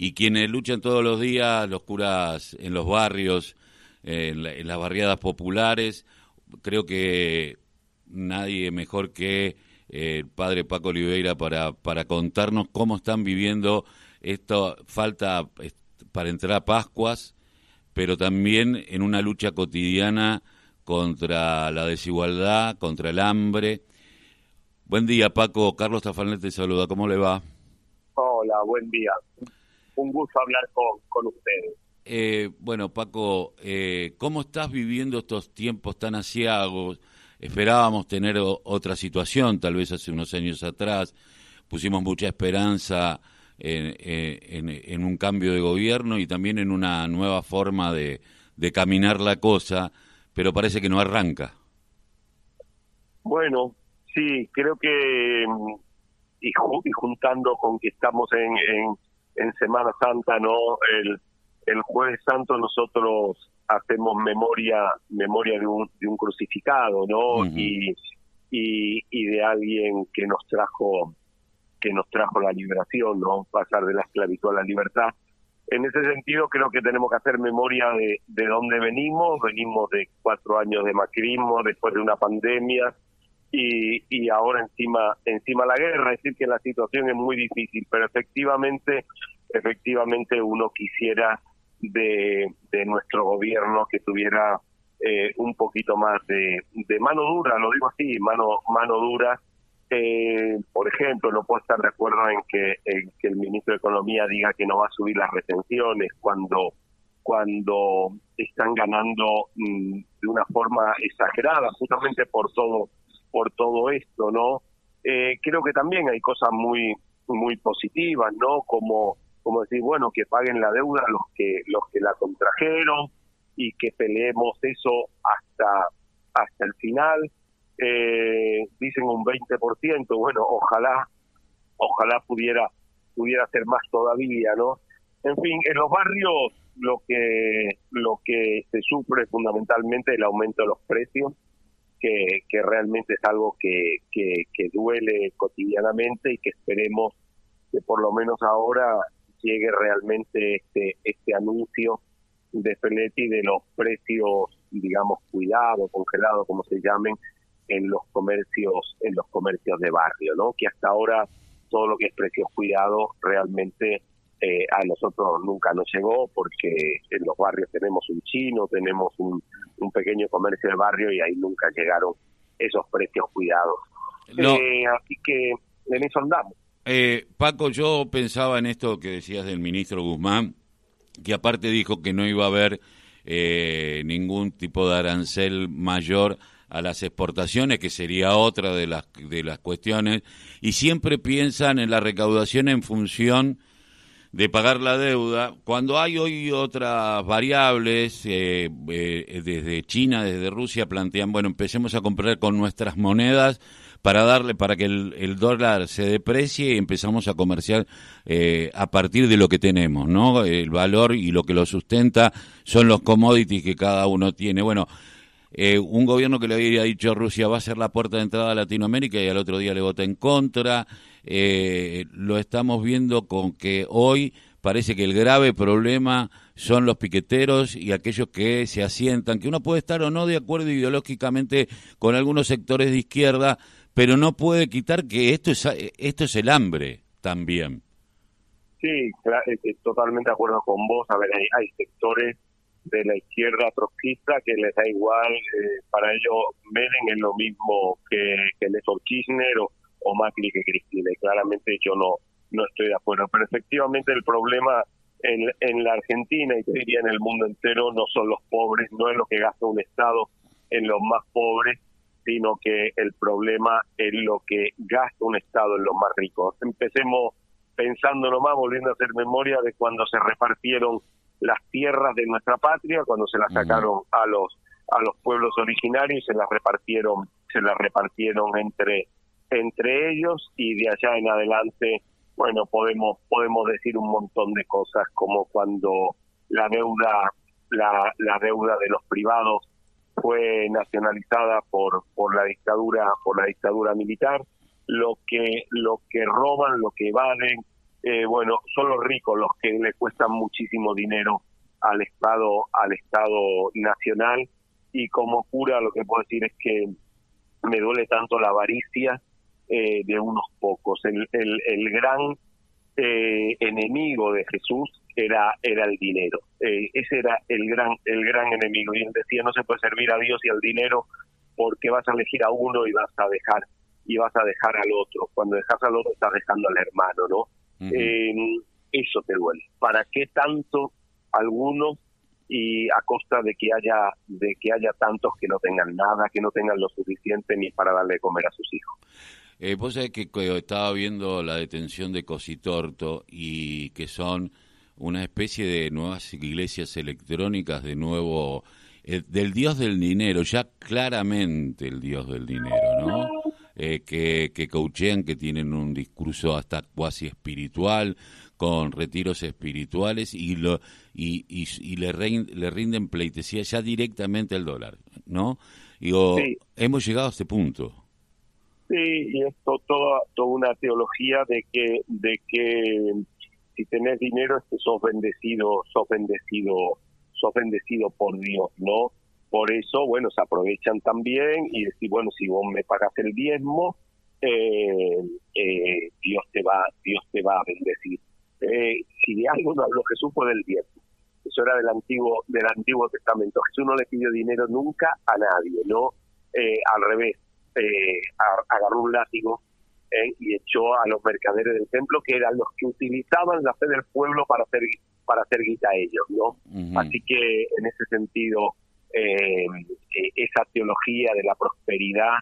y quienes luchan todos los días, los curas en los barrios, en, las barriadas populares, creo que nadie mejor que eh, el padre Paco Oliveira para, para contarnos cómo están viviendo esto, falta para entrar a Pascuas, pero también en una lucha cotidiana contra la desigualdad, contra el hambre. Buen día, Paco. Carlos Tafanet te saluda. ¿Cómo le va? Hola, buen día. Gusto hablar con, con ustedes. Eh, bueno, Paco, eh, ¿cómo estás viviendo estos tiempos tan asiagos? Esperábamos tener otra situación, tal vez hace unos años atrás. Pusimos mucha esperanza en, un cambio de gobierno y también en una nueva forma de, caminar la cosa, pero parece que no arranca. Bueno, sí, creo que mm, y, juntando con que estamos en, en, Semana Santa, no, el, el Jueves Santo nosotros hacemos memoria memoria de un, de un crucificado, ¿no? y, y, y de alguien que nos trajo que nos trajo la liberación, ¿no? Pasar de la esclavitud a la libertad. En ese sentido, creo que tenemos que hacer memoria de, de dónde venimos. Venimos de cuatro años de macrismo, después de una pandemia, y, y ahora encima encima la guerra. Es decir, que la situación es muy difícil, pero efectivamente, efectivamente uno quisiera de, de nuestro gobierno que tuviera eh, un poquito más de, de mano dura, lo digo así, mano mano dura eh, por ejemplo, no puedo estar de acuerdo en que, que el ministro de Economía diga que no va a subir las retenciones cuando cuando están ganando mm, de una forma exagerada, justamente por todo por todo esto, ¿no? Eh, creo que también hay cosas muy muy positivas, ¿no? Como como decir, bueno, que paguen la deuda los que los que la contrajeron y que peleemos eso hasta hasta el final eh, dicen un 20%, bueno, ojalá, ojalá pudiera, pudiera ser más todavía, ¿no? En fin, en los barrios lo que, lo que se sufre fundamentalmente el aumento de los precios, que, que realmente es algo que, que, duele cotidianamente y que esperemos que por lo menos ahora llegue realmente este, este anuncio de Feletti de los precios, digamos, cuidados, congelados, como se llamen, en los comercios en los comercios de barrio, ¿no? Que hasta ahora todo lo que es precios cuidados realmente eh, a nosotros nunca nos llegó porque en los barrios tenemos un chino, tenemos un, un pequeño comercio de barrio y ahí nunca llegaron esos precios cuidados. Eh, así que en eso andamos. Eh, Paco, yo pensaba en esto que decías del ministro Guzmán, que aparte dijo que no iba a haber ningún tipo de arancel mayor a las exportaciones, que sería otra de las, de las cuestiones, y siempre piensan en la recaudación en función de pagar la deuda, cuando hay hoy otras variables, eh, eh, desde China, desde Rusia, plantean, bueno, empecemos a comprar con nuestras monedas para darle, para que el, dólar se deprecie y empezamos a comerciar eh, a partir de lo que tenemos, ¿no? El valor y lo que lo sustenta son los commodities que cada uno tiene. Bueno, eh, un gobierno que le había dicho a Rusia va a ser la puerta de entrada a Latinoamérica y al otro día le vota en contra. Eh, lo estamos viendo con que hoy parece que el grave problema son los piqueteros y aquellos que se asientan, que uno puede estar o no de acuerdo ideológicamente con algunos sectores de izquierda, pero no puede quitar que esto es, esto es el hambre también. Sí, totalmente de acuerdo con vos. A ver, hay sectores de la izquierda trotskista que les da igual, eh, para ellos Menem es lo mismo que, que Néstor Kirchner o, o Macri que Cristina, y claramente yo no, no estoy de acuerdo. Pero efectivamente el problema en, en la Argentina y diría en el mundo entero no son los pobres, no es lo que gasta un Estado en los más pobres, sino que el problema es lo que gasta un Estado en los más ricos. Empecemos pensando nomás, volviendo a hacer memoria de cuando se repartieron las tierras de nuestra patria cuando se las sacaron a los a los pueblos originarios se las repartieron se las repartieron entre entre ellos y de allá en adelante bueno podemos podemos decir un montón de cosas como cuando la deuda la, la deuda de los privados fue nacionalizada por por la dictadura por la dictadura militar lo que lo que roban lo que evaden eh, bueno, son los ricos los que le cuestan muchísimo dinero al Estado, al Estado nacional y como cura lo que puedo decir es que me duele tanto la avaricia eh, de unos pocos. El, el, el gran eh, enemigo de Jesús era era el dinero. Eh, ese era el gran el gran enemigo y él decía no se puede servir a Dios y al dinero porque vas a elegir a uno y vas a dejar y vas a dejar al otro. Cuando dejas al otro estás dejando al hermano, ¿no? Eso te duele. ¿Para qué tanto algunos y a costa de que haya de que haya tantos que no tengan nada, que no tengan lo suficiente ni para darle de comer a sus hijos. Eh, vos sabés que estaba viendo la detención de Cositorto y que son una especie de nuevas iglesias electrónicas de nuevo eh, del dios del dinero, ya claramente el dios del dinero, ¿no? Eh, que, que coachean, que tienen un discurso hasta cuasi espiritual, con retiros espirituales y lo y, y, le, le rinden pleitesía ya directamente al dólar, ¿no? Digo, hemos llegado a este punto. Sí, y esto toda toda una teología de que de que si tenés dinero es que sos bendecido, sos bendecido, sos bendecido por Dios, ¿no? Por eso, bueno, se aprovechan también y decir, bueno, si vos me pagas el diezmo, eh, eh, Dios te va, Dios te va a bendecir. Eh, si de algo no habló Jesús fue del diezmo. Eso era del antiguo del antiguo testamento. Jesús no le pidió dinero nunca a nadie, no eh, al revés. Eh, agarró un látigo y echó a los mercaderes del templo que eran los que utilizaban la fe del pueblo para hacer para hacer guita a ellos, ¿no? Así que en ese sentido esa teología de la prosperidad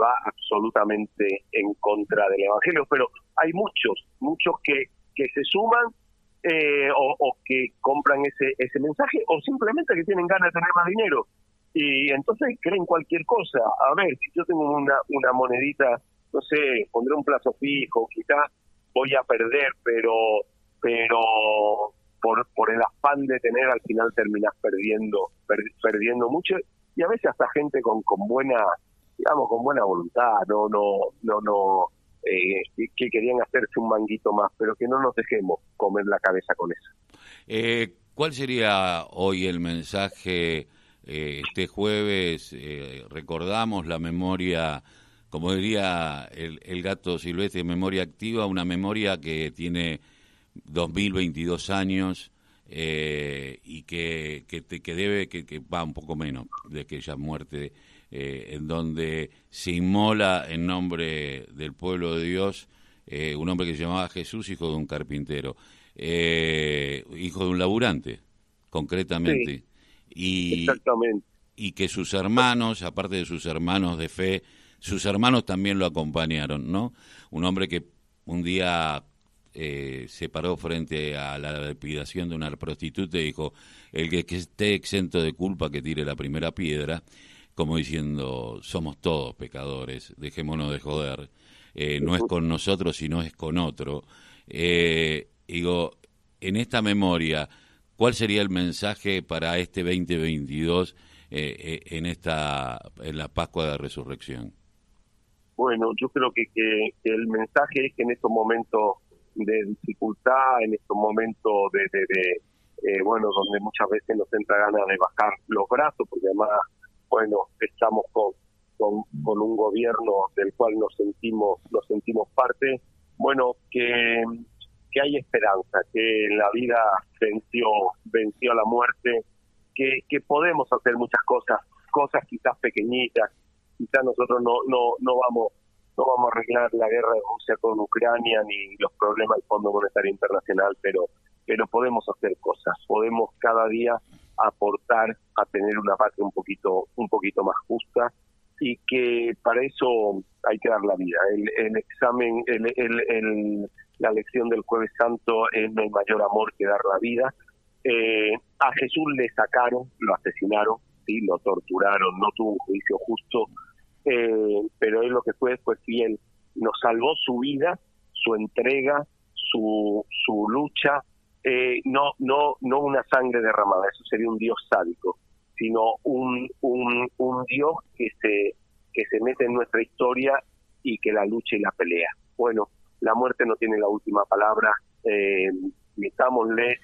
va absolutamente en contra del evangelio, pero hay muchos, muchos que que se suman eh, o, que compran ese, ese mensaje o simplemente que tienen ganas de tener más dinero. Y entonces creen cualquier cosa. A ver, si yo tengo una, una monedita, no sé, pondré un plazo fijo, quizás voy a perder, pero pero por, por el afán de tener al final terminas perdiendo perdiendo mucho y a veces hasta gente con con buena digamos con buena voluntad no no no no eh, que querían hacerse un manguito más, pero que no nos dejemos comer la cabeza con eso. Eh, ¿Cuál sería hoy el mensaje? Eh, este jueves recordamos la memoria, como diría el, el, gato silvestre, memoria activa, una memoria que tiene 2022 años y que, que, que debe, que, que va un poco menos de aquella muerte eh, en donde se inmola en nombre del pueblo de Dios eh, un hombre que se llamaba Jesús, hijo de un carpintero, eh, hijo de un laburante, concretamente. y, Exactamente. Y que sus hermanos, aparte de sus hermanos de fe, sus hermanos también lo acompañaron, ¿no? Un hombre que un día se paró frente a la depidación de una prostituta y dijo, el que, esté exento de culpa que tire la primera piedra, como diciendo, somos todos pecadores, dejémonos de joder, eh, no es con nosotros, sino es con otro. Eh, digo, en esta memoria, ¿cuál sería el mensaje para este 2022 eh, en esta en la Pascua de Resurrección? Bueno, yo creo que, que, el mensaje es que en estos momentos de dificultad, en estos momentos de, de, bueno, donde muchas veces nos entra ganas de bajar los brazos, porque además bueno, estamos con, con, un gobierno del cual nos sentimos, nos sentimos parte, bueno, que, que hay esperanza, que la vida venció, venció la muerte, que, que podemos hacer muchas cosas, cosas quizás pequeñitas, quizás nosotros no, no, no vamos no vamos a arreglar la guerra de Rusia con Ucrania ni los problemas del Fondo Monetario Internacional, pero pero podemos hacer cosas, podemos cada día aportar a tener una patria un poquito un poquito más justa y que para eso hay que dar la vida. El, examen, el, el, la lección del jueves santo es el mayor amor que dar la vida. Eh, a Jesús le sacaron, lo asesinaron, sí, lo torturaron, no tuvo un juicio justo, eh, pero él lo que fue fue fiel, nos salvó su vida, su entrega, su, su lucha, eh, no, no, no una sangre derramada, eso sería un Dios sádico, sino un, un, un Dios que se, que se mete en nuestra historia y que la lucha y la pelea. Bueno, la muerte no tiene la última palabra, eh,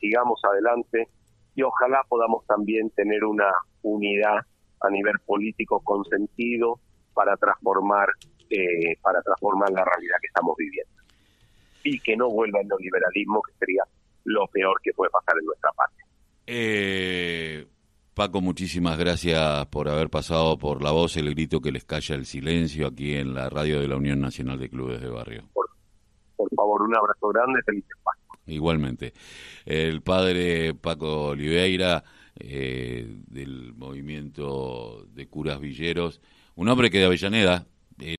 sigamos adelante y ojalá podamos también tener una unidad a nivel político con sentido para transformar eh, para transformar la realidad que estamos viviendo y que no vuelva el neoliberalismo que sería lo peor que puede pasar en nuestra parte. Eh, Paco, muchísimas gracias por haber pasado por la voz, el grito que les calla el silencio aquí en la radio de la Unión Nacional de Clubes de Barrio. Por, favor, un abrazo grande, feliz Pascua. Igualmente. El padre Paco Oliveira, eh, del movimiento de curas villeros, un hombre que de Avellaneda,